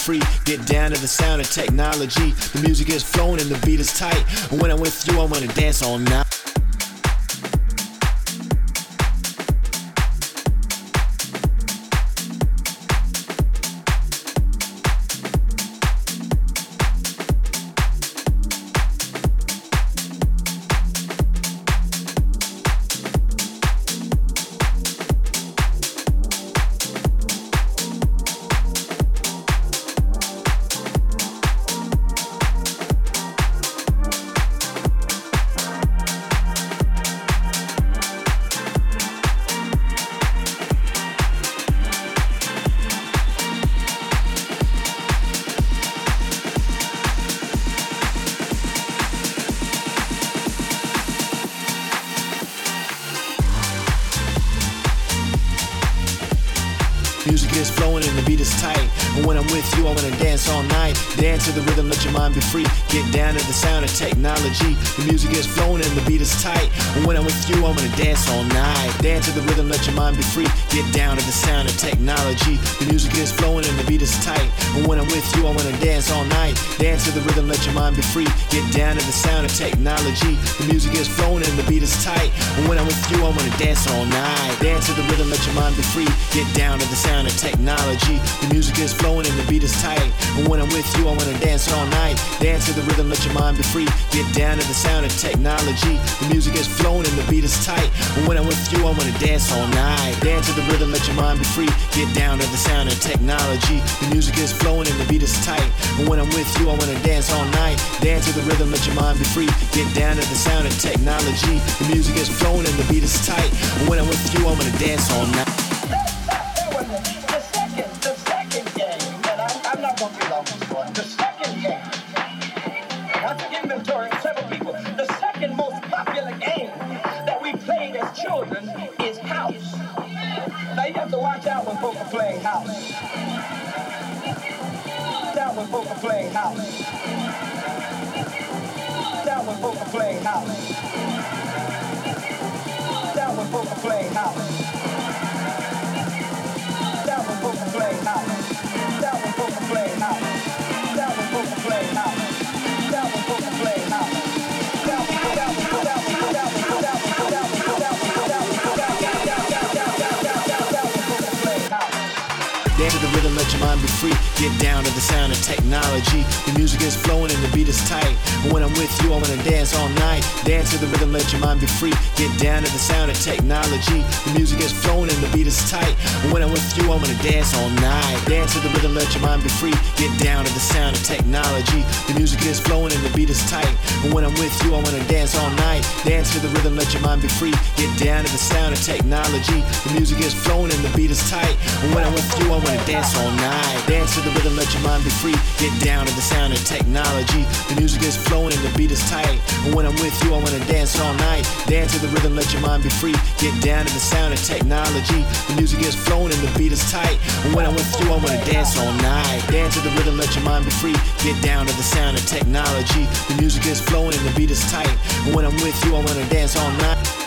free. Get down to the sound of technology. The music is flowing and the beat is tight. When I'm with you, I wanna dance all night. Dance to the rhythm, let your mind be free. Get down to the sound of technology. The music is flowing and the beat is tight. And when I'm with you, I wanna dance all night. Dance to the rhythm, let your mind be free. Get down to the sound of technology. The music is flowing and the beat is tight. And when I'm with you, I wanna dance all night. Dance to the rhythm, let your mind be free. Get down to the sound of technology. The music is flowing and the beat is tight. And when I'm with you, I wanna dance all night. Dance to the rhythm, let your mind be free. Get down to the sound of technology. The music is flowing and the beat is tight. And when I'm with you, I wanna dance all night. Dance to the rhythm, let your mind be free. Get down to the sound of technology. The music is flowing and the beat is tight. And when I'm with you, I wanna dance all night. Dance to the rhythm, let your mind be free. Get down to the sound of technology. The music is flowing and the beat is tight. And when I'm with you, I wanna dance all night. Dance to the rhythm, let your mind be free. Get down to the sound of technology. The music is flowing and the beat is tight. And when I'm with you, I wanna dance all night. When folk are playing house. When folk are playing house. When folk are playing house. When folk are playing house. When folk are playing house. When folk are playing house. When folk are playing house. Down folk are playing house. Rhythm, let your mind be free. Get down to the sound of technology. The music is flowing and the beat is tight. And when I'm with you, I wanna dance all night. Dance to the rhythm, let your mind be free. Get down to the sound of technology. The music is flowing and the beat is tight. And when I'm with you, I wanna dance all night. Dance to the rhythm, let your mind be free. Get down to the sound of technology. The music is flowing and the beat is tight. And when I'm with you, I wanna dance all night. Dance to the rhythm, let your mind be free. Get down to the sound of technology. The music is flowing and the beat is tight. And when I'm with you, I wanna dance all night. Dance to the rhythm, let your mind be free. Get down to the sound of technology. The music is flowing and the beat is tight. And when I'm with you, I wanna dance all night. Dance to the rhythm, let your mind be free. Get down to the sound of technology. The music is flowing and the beat is tight. And when I'm with you, I wanna dance all night. Dance to the rhythm, let your mind be free. Get down to the sound of technology. The music is flowing and the beat is tight. And when I'm with you, I wanna dance all night.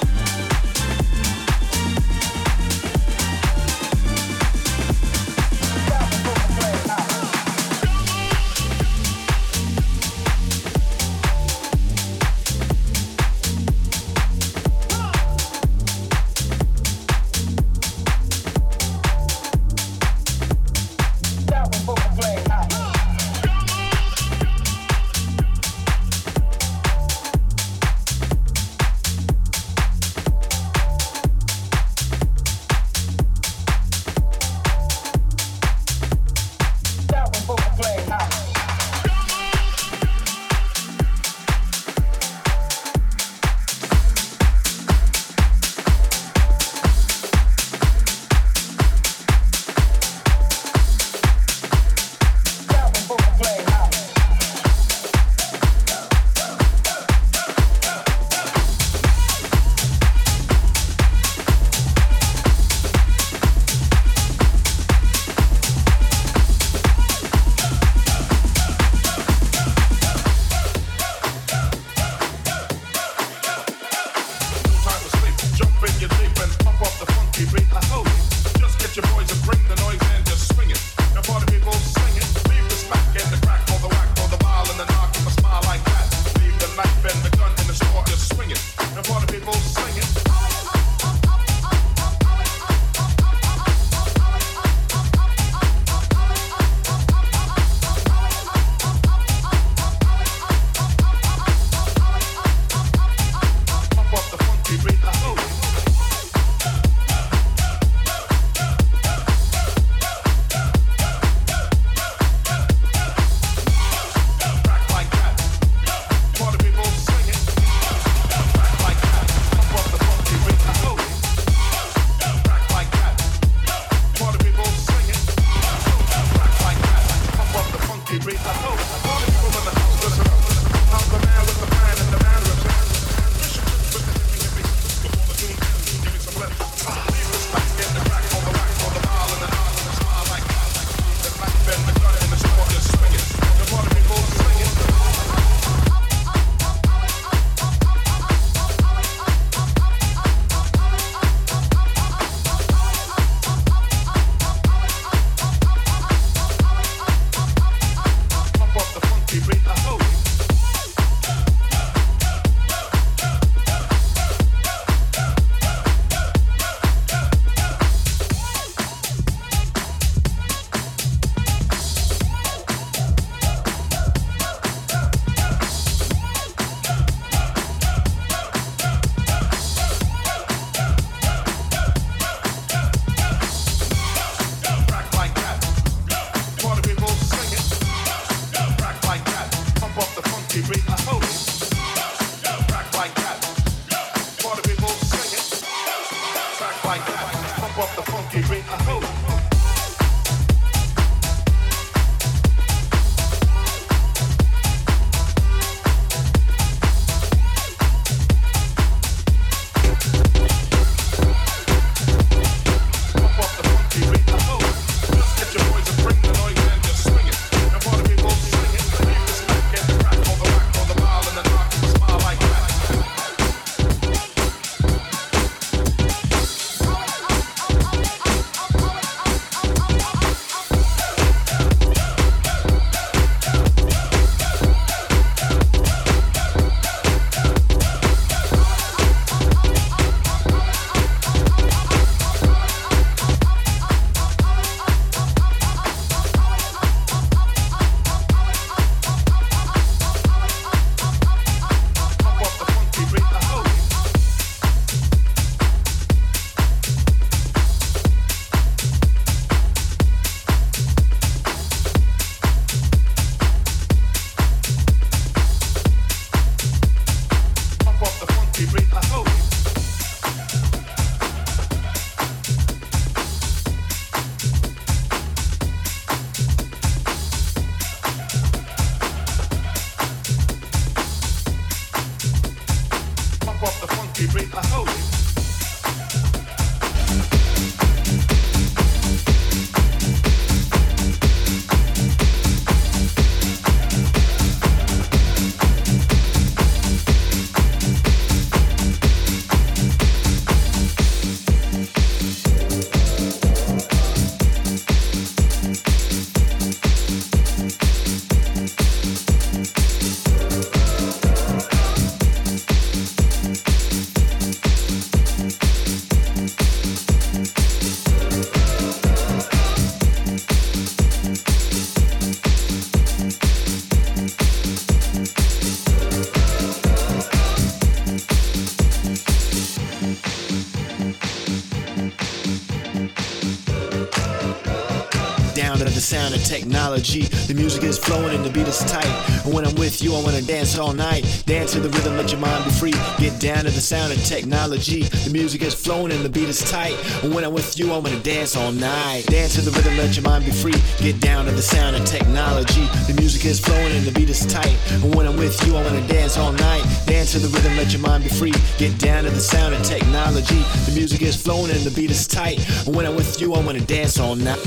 Technology. The music is flowing and the beat is tight. And when I'm with you, I wanna dance all night. Dance to the rhythm, let your mind be free. Get down to the sound of technology. The music is flowing and the beat is tight. And when I'm with you, I wanna dance all night. Dance to the rhythm, let your mind be free. Get down to the sound of technology. The music is flowing and the beat is tight. And when I'm with you, I wanna dance all night. Dance to the rhythm, let your mind be free. Get down to the sound of technology. The music is flowing and the beat is tight. And when I'm with you, I wanna dance all night.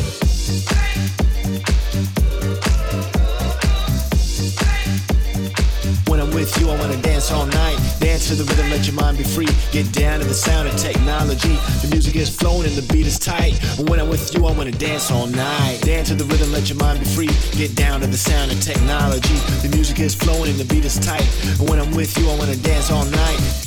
With you, I wanna dance all night. Dance to the rhythm, let your mind be free. Get down to the sound of technology. The music is flowing and the beat is tight. And when I'm with you, I wanna dance all night. Dance to the rhythm, let your mind be free. Get down to the sound of technology. The music is flowing and the beat is tight. And when I'm with you, I wanna dance all night.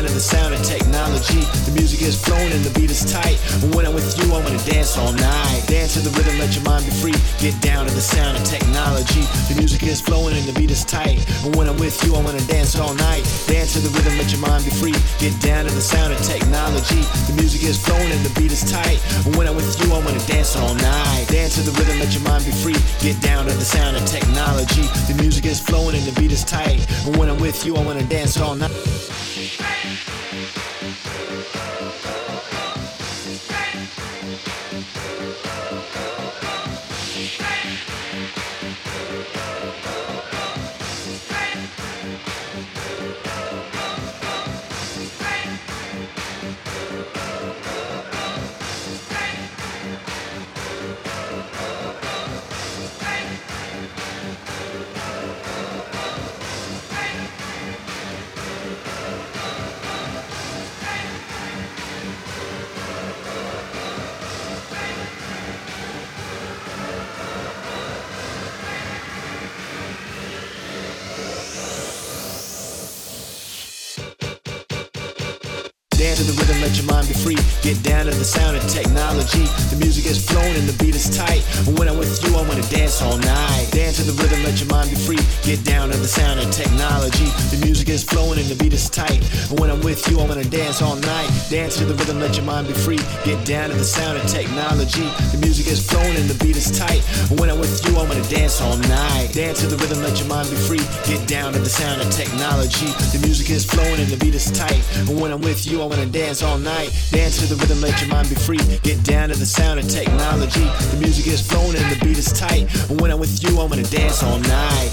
Down to the sound of technology. The music is flowing and the beat is tight. When I'm with you, I wanna dance all night. Dance to the rhythm, let your mind be free. Get down to the sound of technology. The music is flowing and the beat is tight. When I'm with you, I wanna dance all night. Dance to the rhythm, let your mind be free. Get down to the sound of technology. The music is flowing and the beat is tight. When I'm with you, I wanna dance all night. Dance to the rhythm, let your mind be free. Get down to the sound of technology. The music is flowing and the beat is tight. When I'm with you, I wanna dance all night. Straight. Get down to the sound of technology. The music is flowing and the beat is tight. And when I'm with you, I wanna dance all night. Dance to the rhythm, let your mind be free. Get down to the sound of technology. The music is flowing and the beat is tight. And when I'm with you, I wanna dance all night. Dance to the rhythm, let your mind be free. Get down to the sound of technology. The music is flowing and the beat is tight. And when I'm with you, I wanna dance all night. Dance to the rhythm, let your mind be free. Get down to the sound of technology. The music is flowing and the beat is tight. And when I'm with you, I wanna dance all night. Dance to the rhythm, let your mind be free. Get down to the sound of technology. The music is flowing and the beat is tight. And when I'm with you, I'm gonna dance all night.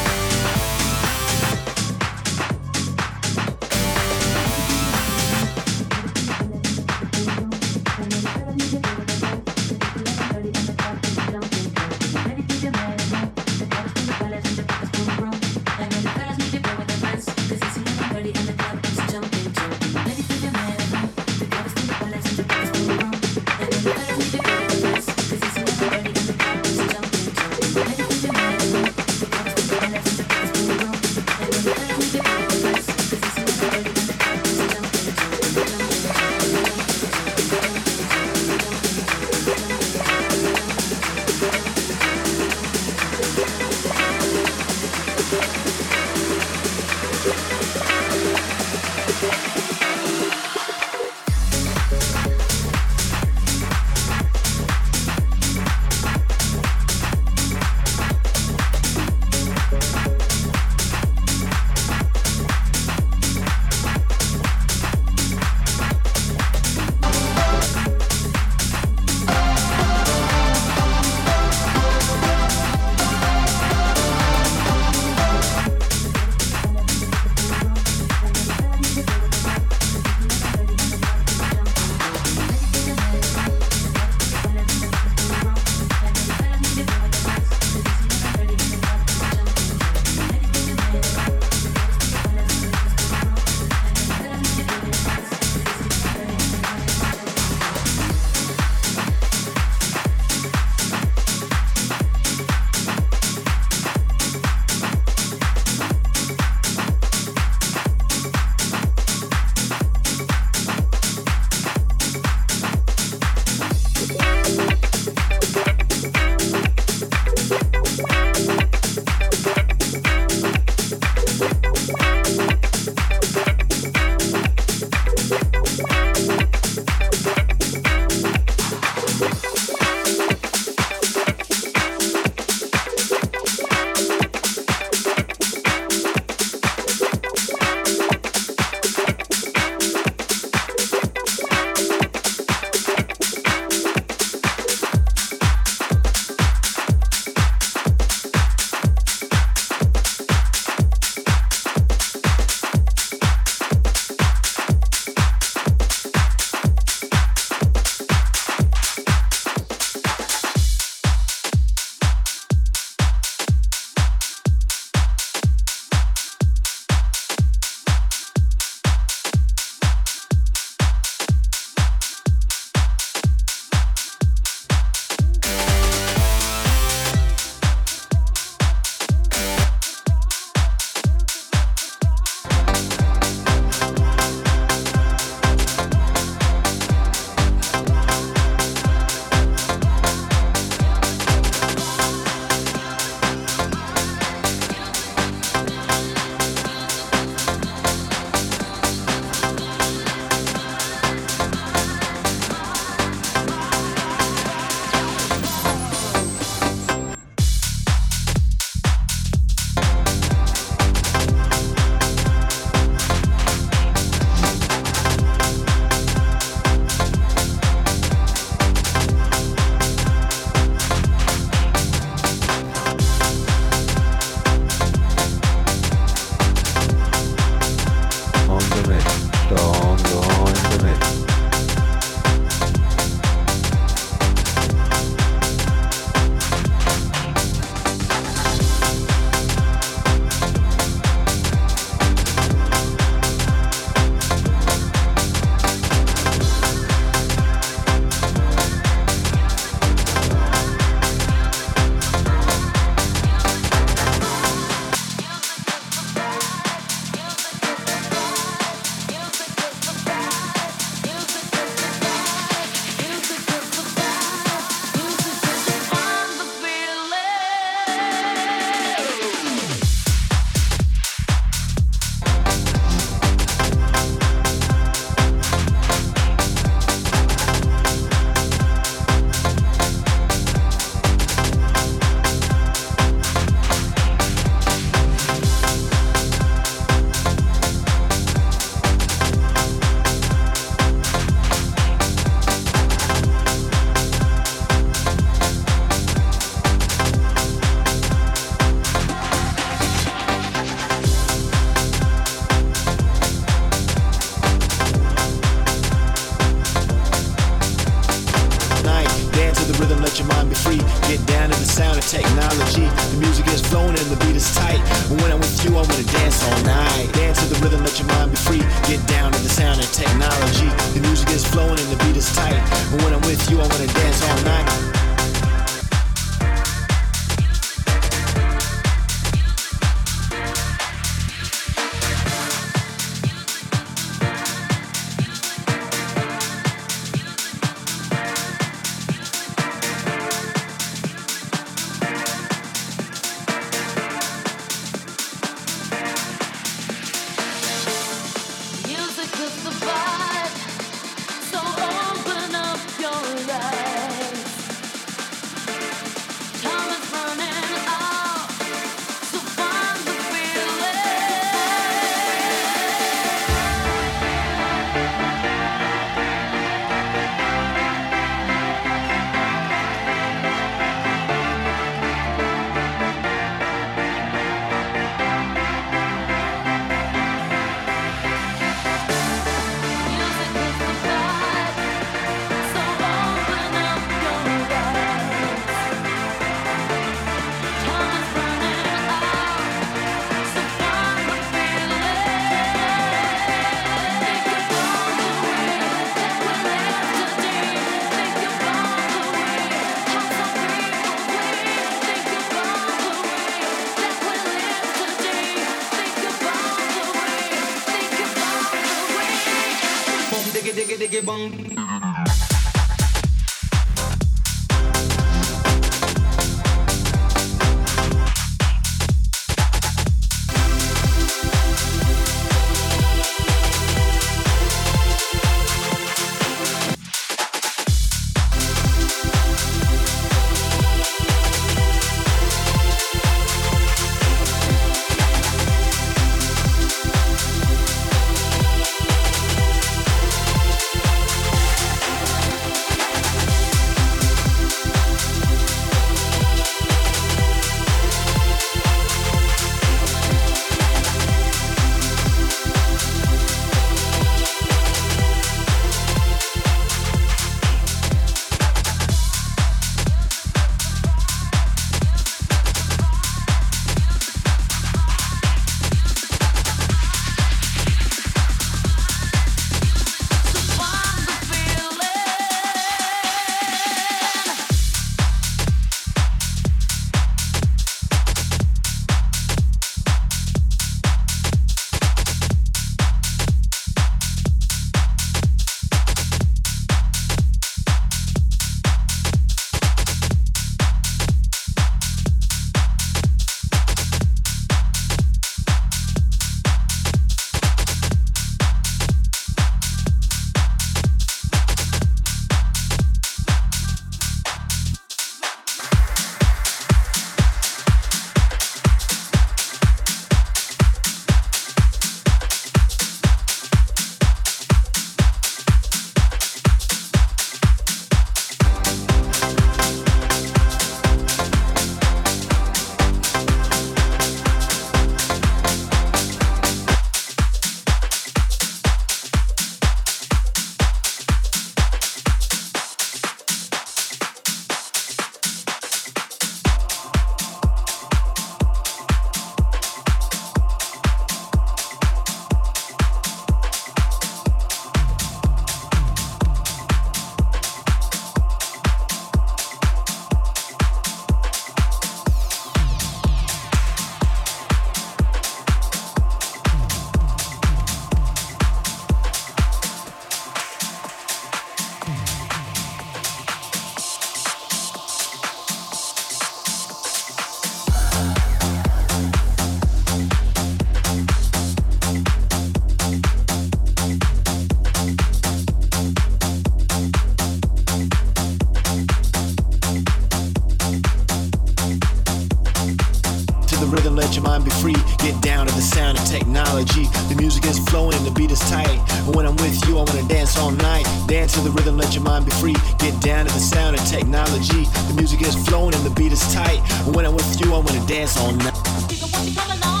the rhythm, let your mind be free. Get down to the sound of technology. The music is flowing, the beat is tight. And when I'm with you, I wanna dance all night. Dance to the rhythm, let your mind be free. Get down to the sound of technology. The music is flowing and the beat is tight. And when I'm with you, I wanna dance all night.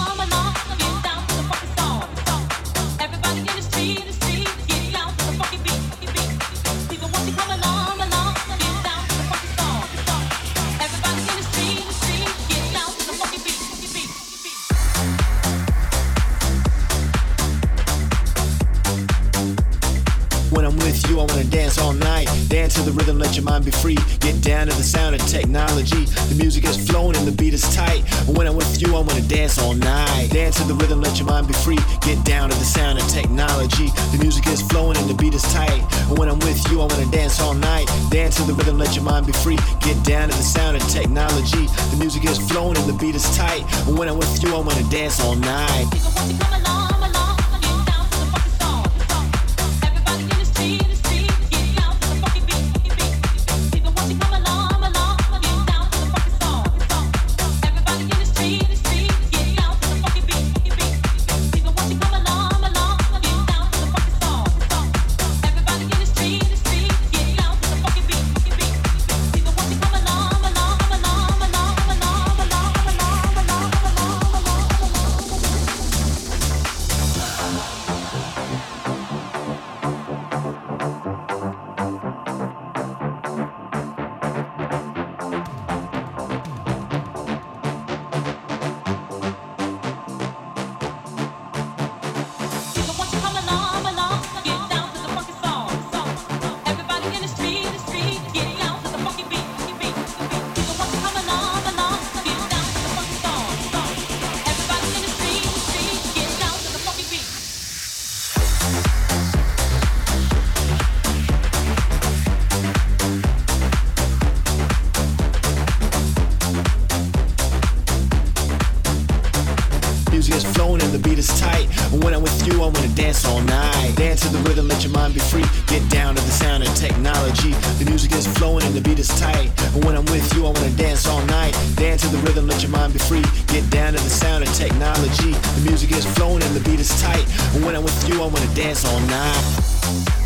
Let your mind be free. Get down to the sound of technology. The music is flowing and the beat is tight. And When I'm with you, I wanna dance all night. Dance to the rhythm, let your mind be free. Get down to the sound of technology. The music is flowing and the beat is tight. And When I'm with you, I wanna dance all night. Dance to the rhythm, let your mind be free. Get down to the sound of technology. The music is flowing and the beat is tight. And When I'm with you, I wanna dance all night. the beat is tight. and when I'm with you, I wanna dance all night. Dance to the rhythm, let your mind be free. Get down to the sound of technology. The music is flowing and the beat is tight. And when I'm with you, I wanna dance all night.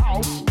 House.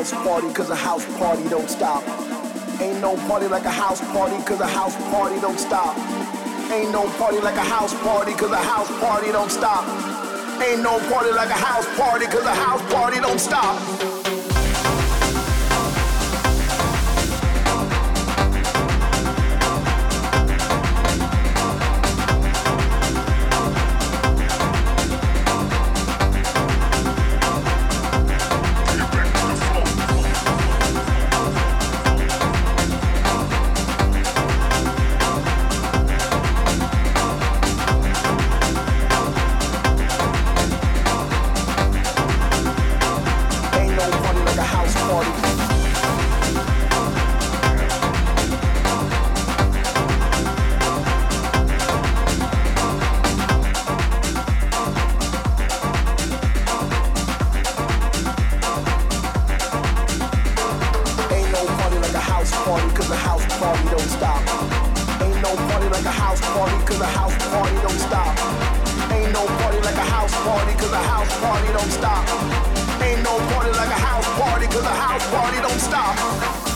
house party, cause a house party don't stop. Ain't no party like a house party, cause a house party don't stop. Ain't no party like a house party, cause a house party don't stop. Ain't no party like a house party, cause a house party don't stop. Ain't no party like a house party, cause a house party don't stop. Ain't no party like a house a house party don't stop. Ain't no party like a house a house party don't stop.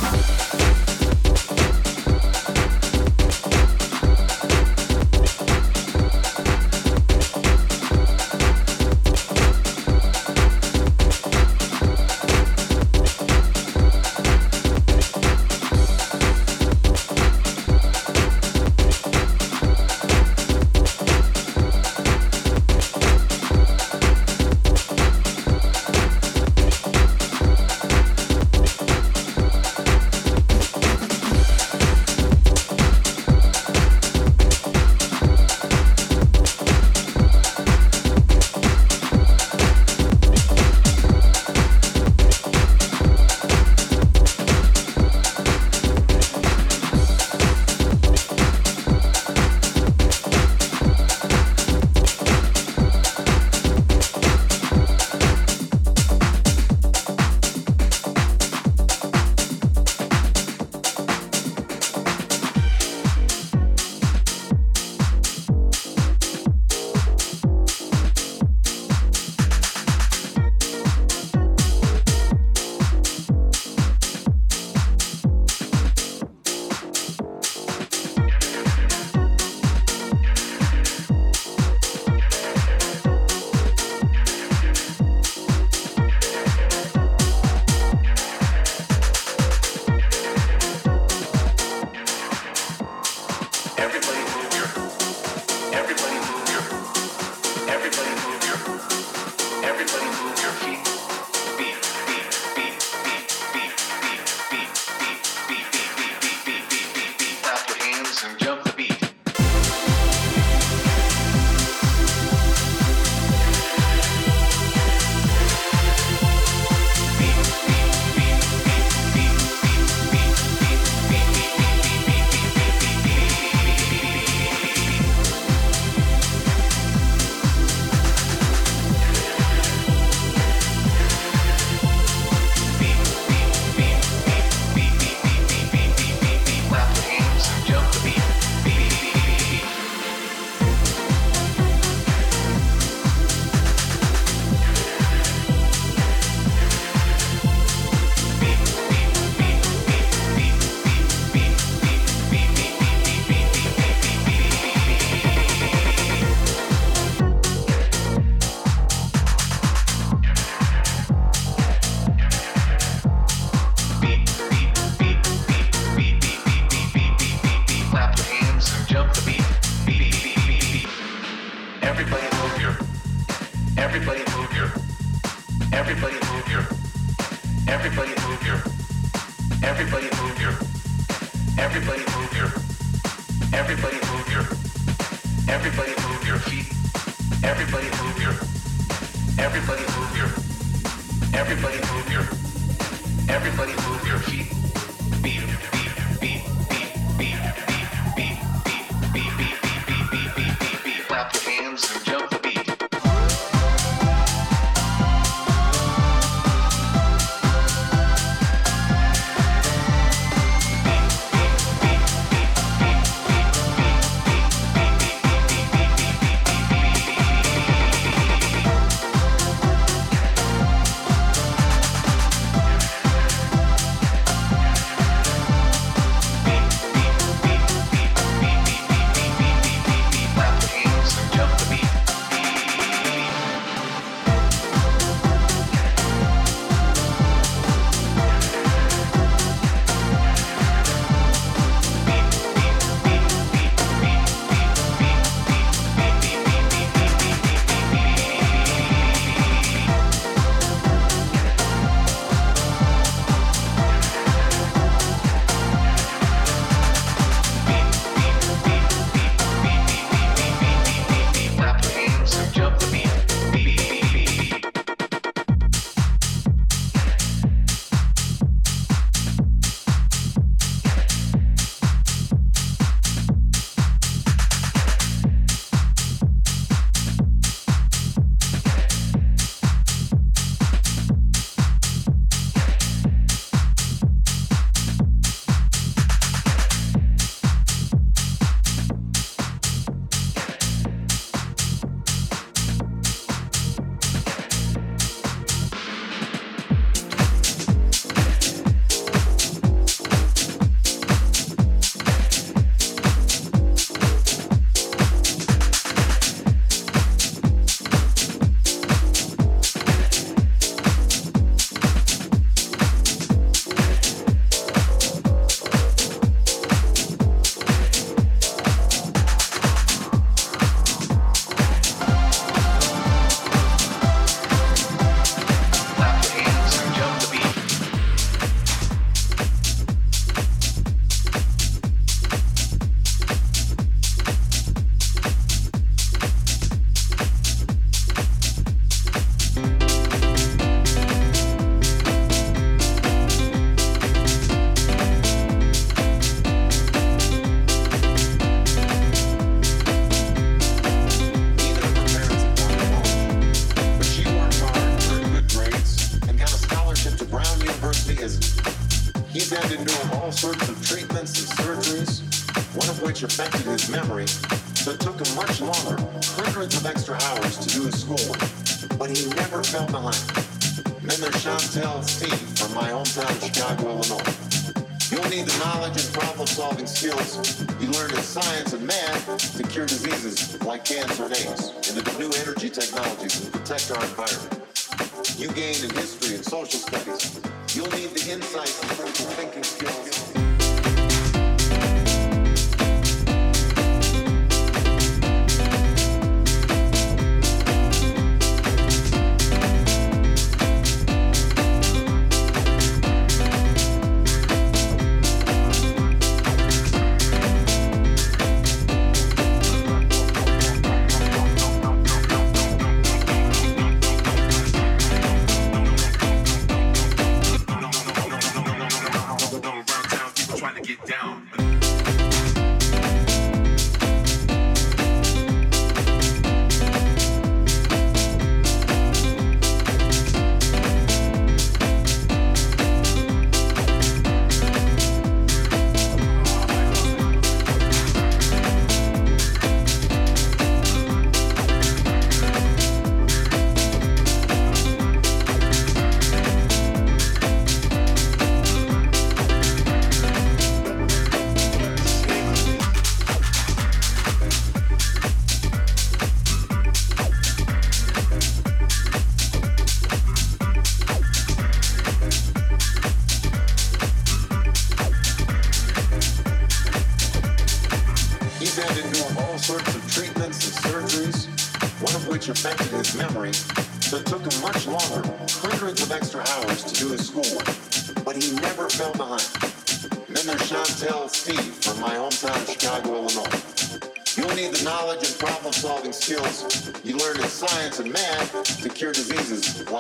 Down.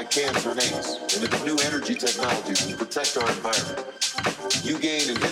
like canned grenades. And if new energy technologies can protect our environment, you gain an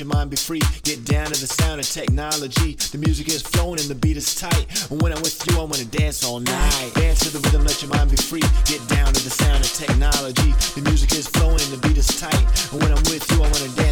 your mind be free. Get down to the sound of technology. The music is flowing and the beat is tight. And when I'm with you, I wanna dance all night. Dance to the rhythm, let your mind be free. Get down to the sound of technology. The music is flowing and the beat is tight. And when I'm with you, I wanna dance.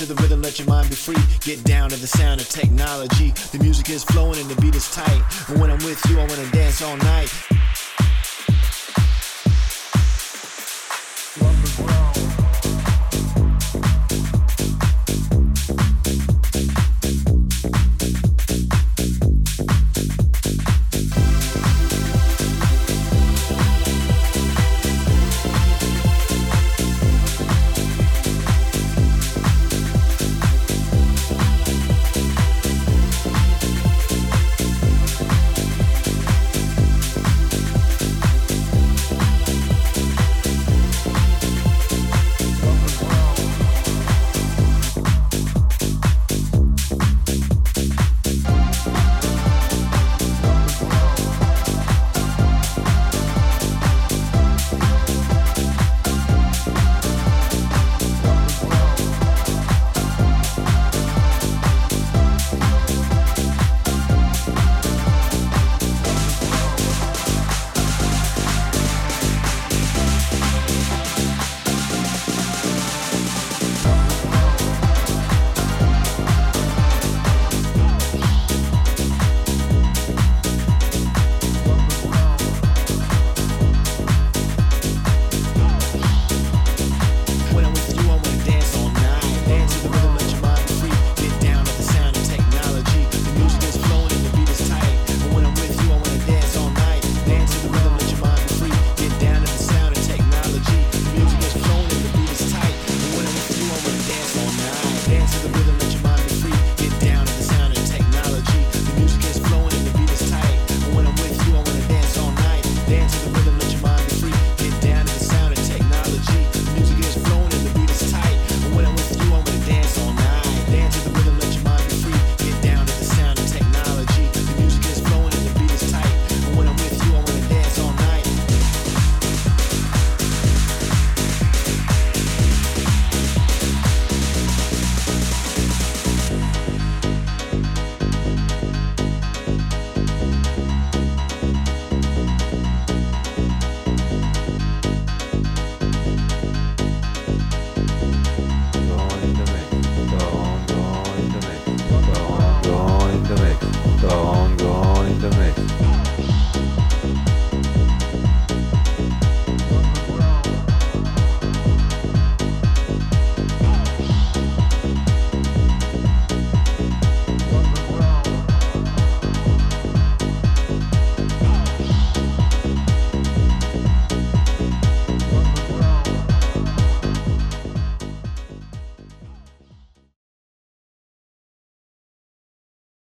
To the rhythm, let your mind be free. Get down to the sound of technology. The music is flowing and the beat is tight. And when I'm with you, I wanna dance all night.